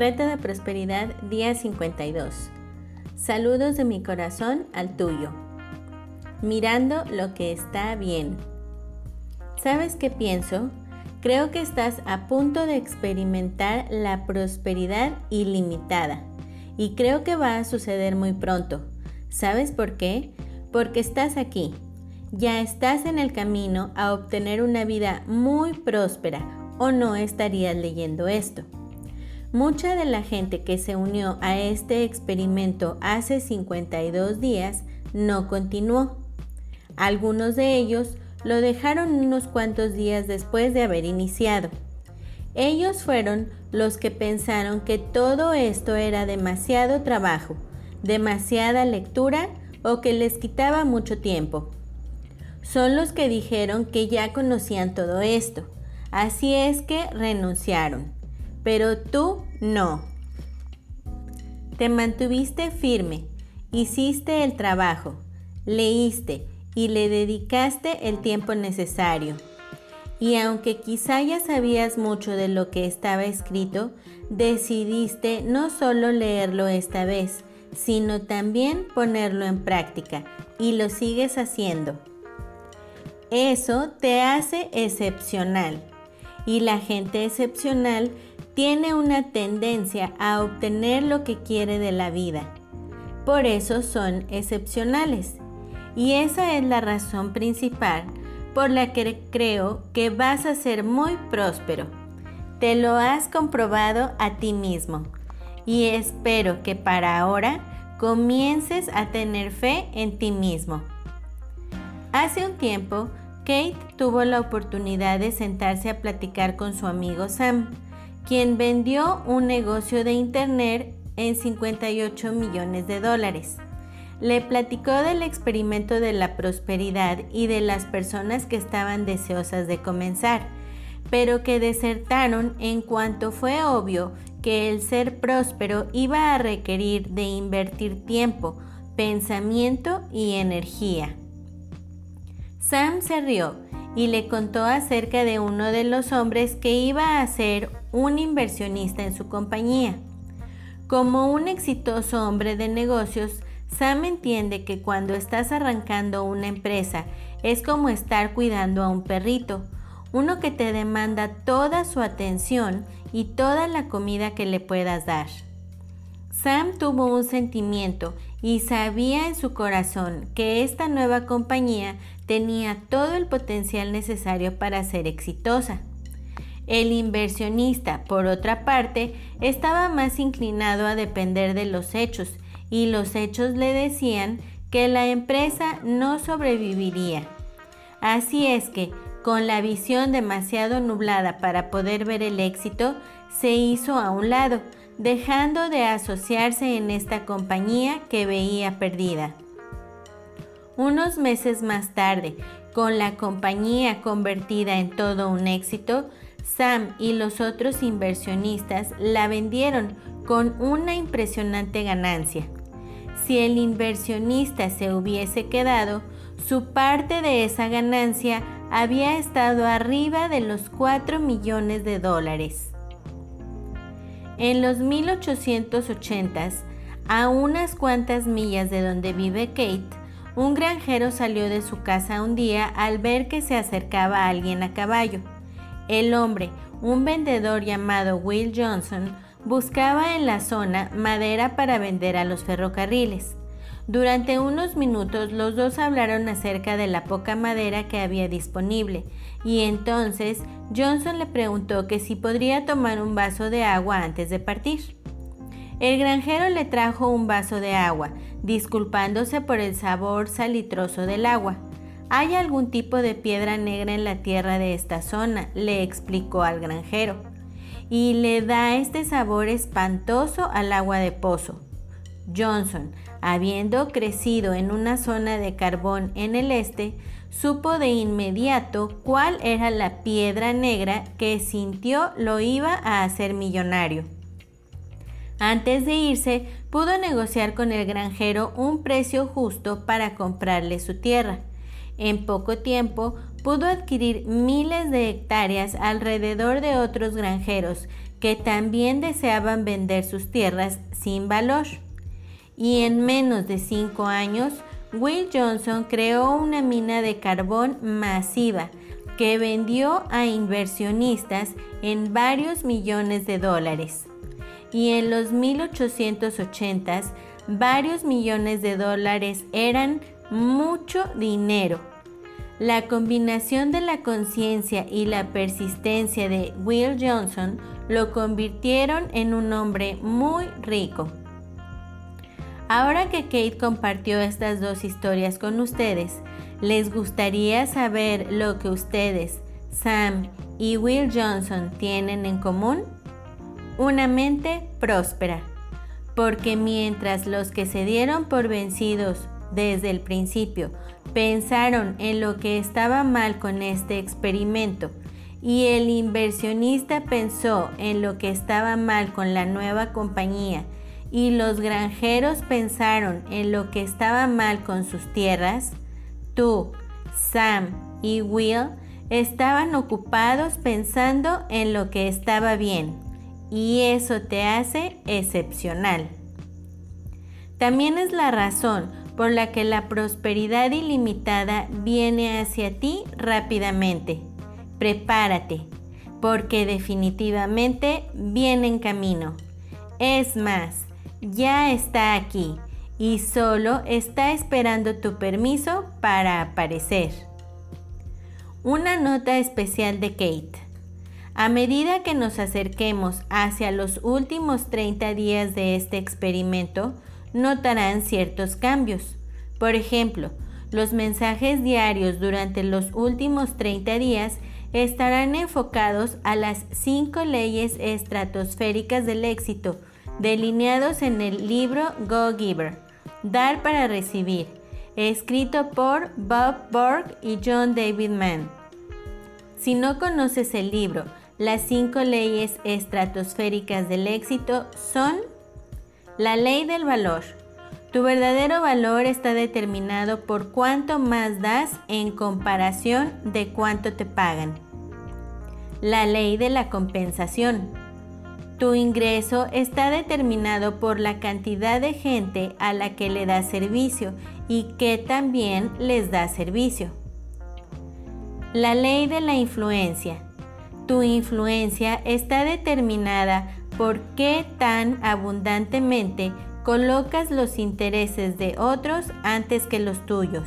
Reto de Prosperidad, día 52. Saludos de mi corazón al tuyo. Mirando lo que está bien. ¿Sabes qué pienso? Creo que estás a punto de experimentar la prosperidad ilimitada y creo que va a suceder muy pronto. ¿Sabes por qué? Porque estás aquí. Ya estás en el camino a obtener una vida muy próspera o no estarías leyendo esto. Mucha de la gente que se unió a este experimento hace 52 días no continuó. Algunos de ellos lo dejaron unos cuantos días después de haber iniciado. Ellos fueron los que pensaron que todo esto era demasiado trabajo, demasiada lectura o que les quitaba mucho tiempo. Son los que dijeron que ya conocían todo esto, así es que renunciaron pero tú no. Te mantuviste firme, hiciste el trabajo, leíste y le dedicaste el tiempo necesario. Y aunque quizá ya sabías mucho de lo que estaba escrito, decidiste no solo leerlo esta vez, sino también ponerlo en práctica y lo sigues haciendo. Eso te hace excepcional y la gente excepcional tiene una tendencia a obtener lo que quiere de la vida. Por eso son excepcionales. Y esa es la razón principal por la que creo que vas a ser muy próspero. Te lo has comprobado a ti mismo. Y espero que para ahora comiences a tener fe en ti mismo. Hace un tiempo, Kate tuvo la oportunidad de sentarse a platicar con su amigo Sam quien vendió un negocio de Internet en 58 millones de dólares. Le platicó del experimento de la prosperidad y de las personas que estaban deseosas de comenzar, pero que desertaron en cuanto fue obvio que el ser próspero iba a requerir de invertir tiempo, pensamiento y energía. Sam se rió y le contó acerca de uno de los hombres que iba a ser un inversionista en su compañía. Como un exitoso hombre de negocios, Sam entiende que cuando estás arrancando una empresa es como estar cuidando a un perrito, uno que te demanda toda su atención y toda la comida que le puedas dar. Sam tuvo un sentimiento y sabía en su corazón que esta nueva compañía tenía todo el potencial necesario para ser exitosa. El inversionista, por otra parte, estaba más inclinado a depender de los hechos y los hechos le decían que la empresa no sobreviviría. Así es que, con la visión demasiado nublada para poder ver el éxito, se hizo a un lado, dejando de asociarse en esta compañía que veía perdida. Unos meses más tarde, con la compañía convertida en todo un éxito, Sam y los otros inversionistas la vendieron con una impresionante ganancia. Si el inversionista se hubiese quedado, su parte de esa ganancia había estado arriba de los 4 millones de dólares. En los 1880s, a unas cuantas millas de donde vive Kate, un granjero salió de su casa un día al ver que se acercaba alguien a caballo. El hombre, un vendedor llamado Will Johnson, buscaba en la zona madera para vender a los ferrocarriles. Durante unos minutos los dos hablaron acerca de la poca madera que había disponible y entonces Johnson le preguntó que si podría tomar un vaso de agua antes de partir. El granjero le trajo un vaso de agua, disculpándose por el sabor salitroso del agua. Hay algún tipo de piedra negra en la tierra de esta zona, le explicó al granjero, y le da este sabor espantoso al agua de pozo. Johnson, habiendo crecido en una zona de carbón en el este, supo de inmediato cuál era la piedra negra que sintió lo iba a hacer millonario. Antes de irse, pudo negociar con el granjero un precio justo para comprarle su tierra. En poco tiempo pudo adquirir miles de hectáreas alrededor de otros granjeros que también deseaban vender sus tierras sin valor. Y en menos de cinco años, Will Johnson creó una mina de carbón masiva que vendió a inversionistas en varios millones de dólares. Y en los 1880s, varios millones de dólares eran mucho dinero. La combinación de la conciencia y la persistencia de Will Johnson lo convirtieron en un hombre muy rico. Ahora que Kate compartió estas dos historias con ustedes, ¿les gustaría saber lo que ustedes, Sam y Will Johnson, tienen en común? Una mente próspera. Porque mientras los que se dieron por vencidos desde el principio pensaron en lo que estaba mal con este experimento y el inversionista pensó en lo que estaba mal con la nueva compañía y los granjeros pensaron en lo que estaba mal con sus tierras, tú, Sam y Will estaban ocupados pensando en lo que estaba bien y eso te hace excepcional. También es la razón por la que la prosperidad ilimitada viene hacia ti rápidamente. Prepárate, porque definitivamente viene en camino. Es más, ya está aquí y solo está esperando tu permiso para aparecer. Una nota especial de Kate. A medida que nos acerquemos hacia los últimos 30 días de este experimento, notarán ciertos cambios. Por ejemplo, los mensajes diarios durante los últimos 30 días estarán enfocados a las cinco leyes estratosféricas del éxito, delineados en el libro Go Giver, Dar para Recibir, escrito por Bob Borg y John David Mann. Si no conoces el libro, las cinco leyes estratosféricas del éxito son la ley del valor. Tu verdadero valor está determinado por cuánto más das en comparación de cuánto te pagan. La ley de la compensación. Tu ingreso está determinado por la cantidad de gente a la que le das servicio y que también les da servicio. La ley de la influencia. Tu influencia está determinada por qué tan abundantemente colocas los intereses de otros antes que los tuyos.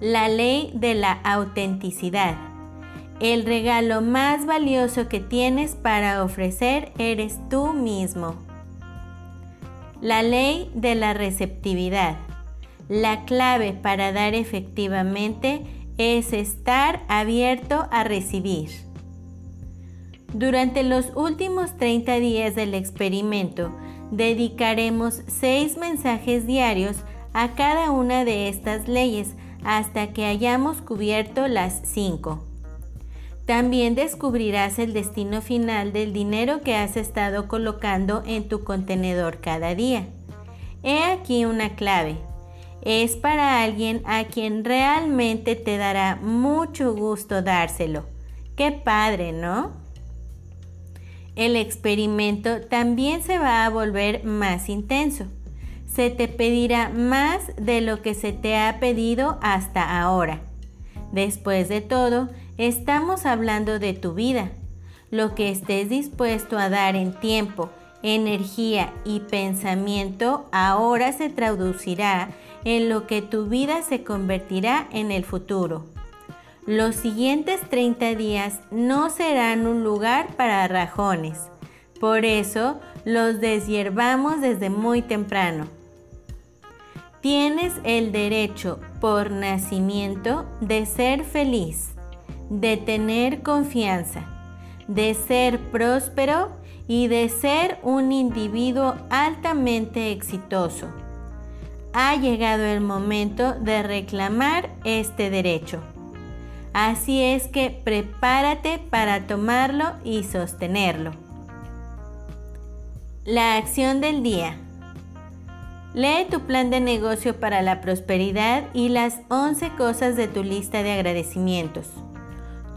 La ley de la autenticidad. El regalo más valioso que tienes para ofrecer eres tú mismo. La ley de la receptividad. La clave para dar efectivamente es estar abierto a recibir. Durante los últimos 30 días del experimento, dedicaremos seis mensajes diarios a cada una de estas leyes hasta que hayamos cubierto las cinco. También descubrirás el destino final del dinero que has estado colocando en tu contenedor cada día. He aquí una clave. Es para alguien a quien realmente te dará mucho gusto dárselo. Qué padre, ¿no? el experimento también se va a volver más intenso. Se te pedirá más de lo que se te ha pedido hasta ahora. Después de todo, estamos hablando de tu vida. Lo que estés dispuesto a dar en tiempo, energía y pensamiento ahora se traducirá en lo que tu vida se convertirá en el futuro. Los siguientes 30 días no serán un lugar para rajones. Por eso los deshiervamos desde muy temprano. Tienes el derecho por nacimiento de ser feliz, de tener confianza, de ser próspero y de ser un individuo altamente exitoso. Ha llegado el momento de reclamar este derecho. Así es que prepárate para tomarlo y sostenerlo. La acción del día. Lee tu plan de negocio para la prosperidad y las 11 cosas de tu lista de agradecimientos.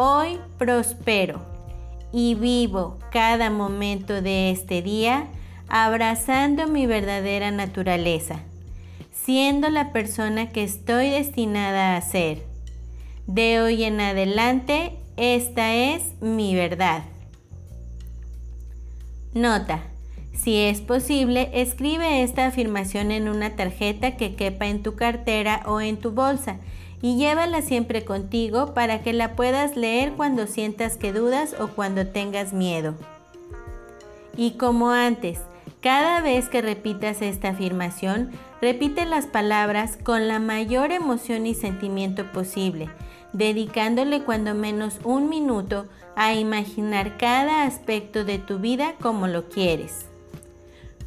Hoy prospero y vivo cada momento de este día abrazando mi verdadera naturaleza, siendo la persona que estoy destinada a ser. De hoy en adelante, esta es mi verdad. Nota. Si es posible, escribe esta afirmación en una tarjeta que quepa en tu cartera o en tu bolsa y llévala siempre contigo para que la puedas leer cuando sientas que dudas o cuando tengas miedo. Y como antes, cada vez que repitas esta afirmación, repite las palabras con la mayor emoción y sentimiento posible, dedicándole cuando menos un minuto a imaginar cada aspecto de tu vida como lo quieres.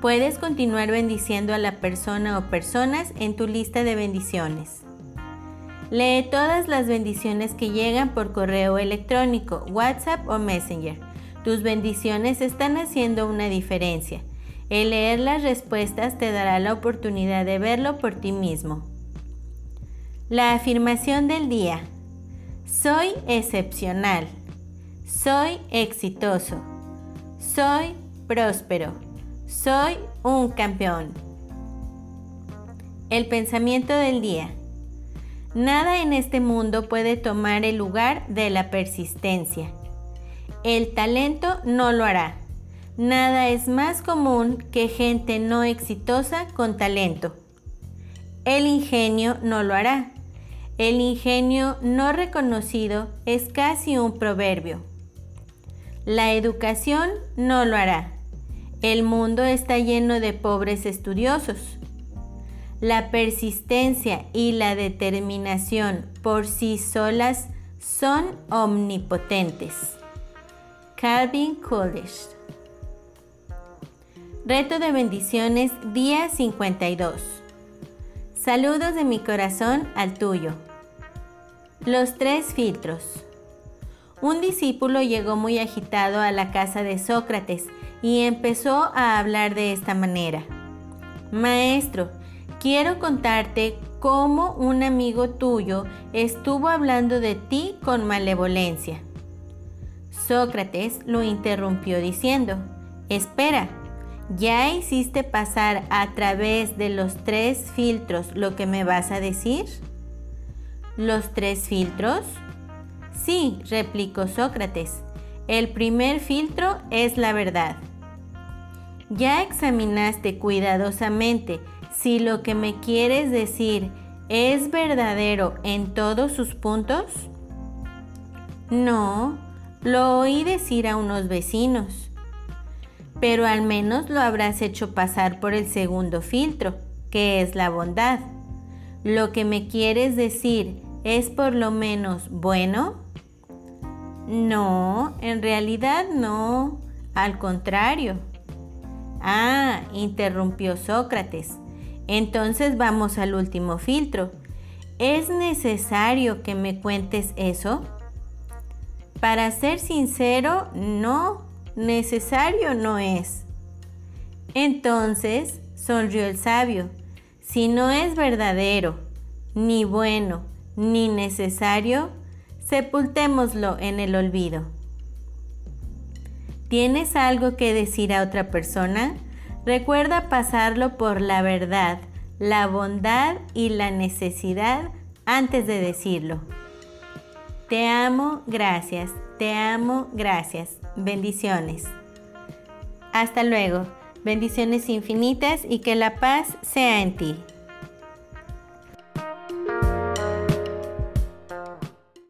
Puedes continuar bendiciendo a la persona o personas en tu lista de bendiciones. Lee todas las bendiciones que llegan por correo electrónico, WhatsApp o Messenger. Tus bendiciones están haciendo una diferencia. El leer las respuestas te dará la oportunidad de verlo por ti mismo. La afirmación del día. Soy excepcional. Soy exitoso. Soy próspero. Soy un campeón. El pensamiento del día. Nada en este mundo puede tomar el lugar de la persistencia. El talento no lo hará. Nada es más común que gente no exitosa con talento. El ingenio no lo hará. El ingenio no reconocido es casi un proverbio. La educación no lo hará. El mundo está lleno de pobres estudiosos. La persistencia y la determinación por sí solas son omnipotentes. Calvin Coolidge Reto de bendiciones día 52. Saludos de mi corazón al tuyo. Los tres filtros. Un discípulo llegó muy agitado a la casa de Sócrates y empezó a hablar de esta manera. Maestro, quiero contarte cómo un amigo tuyo estuvo hablando de ti con malevolencia. Sócrates lo interrumpió diciendo, espera, ¿ya hiciste pasar a través de los tres filtros lo que me vas a decir? ¿Los tres filtros? Sí, replicó Sócrates. El primer filtro es la verdad. ¿Ya examinaste cuidadosamente si lo que me quieres decir es verdadero en todos sus puntos? No, lo oí decir a unos vecinos. Pero al menos lo habrás hecho pasar por el segundo filtro, que es la bondad. ¿Lo que me quieres decir es por lo menos bueno? No, en realidad no, al contrario. Ah, interrumpió Sócrates. Entonces vamos al último filtro. ¿Es necesario que me cuentes eso? Para ser sincero, no, necesario no es. Entonces, sonrió el sabio, si no es verdadero, ni bueno, ni necesario, sepultémoslo en el olvido. ¿Tienes algo que decir a otra persona? Recuerda pasarlo por la verdad, la bondad y la necesidad antes de decirlo. Te amo, gracias. Te amo, gracias. Bendiciones. Hasta luego. Bendiciones infinitas y que la paz sea en ti.